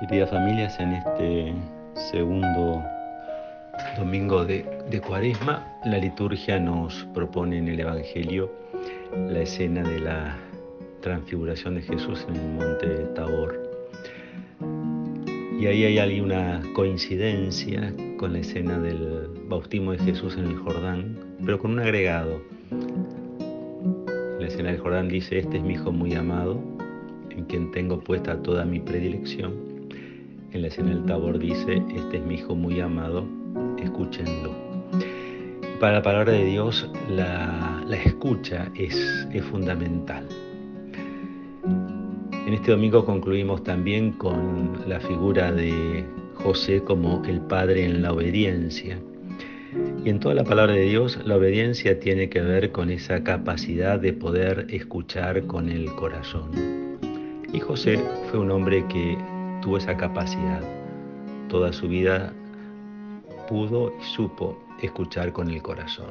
Queridas familias, en este segundo domingo de, Cuaresma, la liturgia nos propone en el Evangelio la escena de la transfiguración de Jesús en el monte Tabor. Y ahí hay alguna coincidencia con la escena del bautismo de Jesús en el Jordán, pero con un agregado. La escena del Jordán dice, este es mi hijo muy amado, en quien tengo puesta toda mi predilección. En la escena del Tabor dice, este es mi hijo muy amado, escúchenlo. Para la palabra de Dios, la, escucha es, es fundamental. En este domingo concluimos también con la figura de José como el padre en la obediencia. Y en toda la palabra de Dios, la obediencia tiene que ver con esa capacidad de poder escuchar con el corazón. Y José fue un hombre que tuvo esa capacidad. Toda su vida pudo y supo escuchar con el corazón.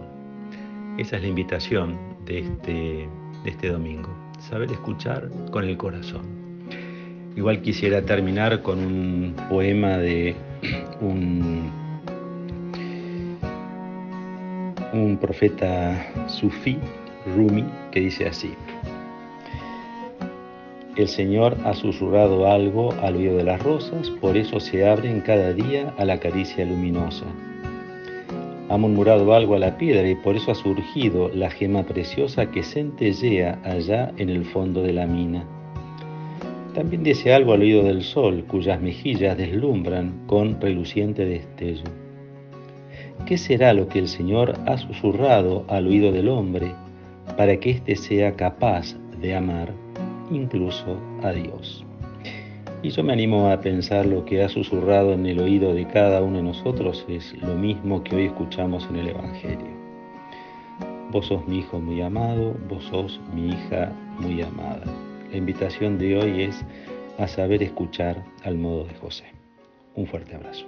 Esa es la invitación de este, de este domingo, saber escuchar con el corazón. Igual quisiera terminar con un poema de un un profeta sufí, Rumi, que dice así. El Señor ha susurrado algo al oído de las rosas, por eso se abren cada día a la caricia luminosa. Ha murmurado algo a la piedra y por eso ha surgido la gema preciosa que centellea allá en el fondo de la mina. También dice algo al oído del sol, cuyas mejillas deslumbran con reluciente destello. ¿Qué será lo que el Señor ha susurrado al oído del hombre para que éste sea capaz de amar incluso a Dios? Y yo me animo a pensar lo que ha susurrado en el oído de cada uno de nosotros es lo mismo que hoy escuchamos en el Evangelio. Vos sos mi hijo muy amado, vos sos mi hija muy amada. La invitación de hoy es a saber escuchar al modo de José. Un fuerte abrazo.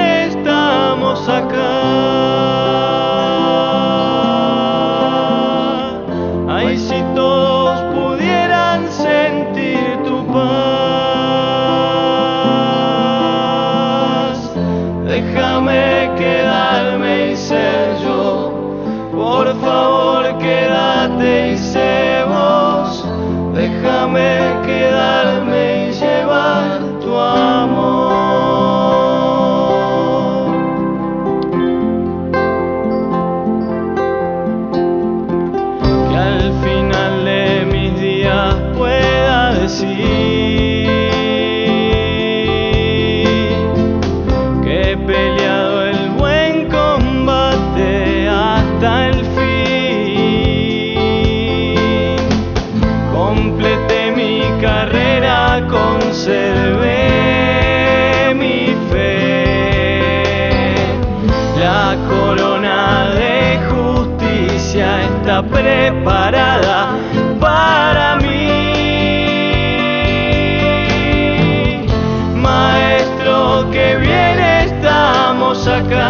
quédate y sé. preparada para mí. Maestro que bien estamos acá.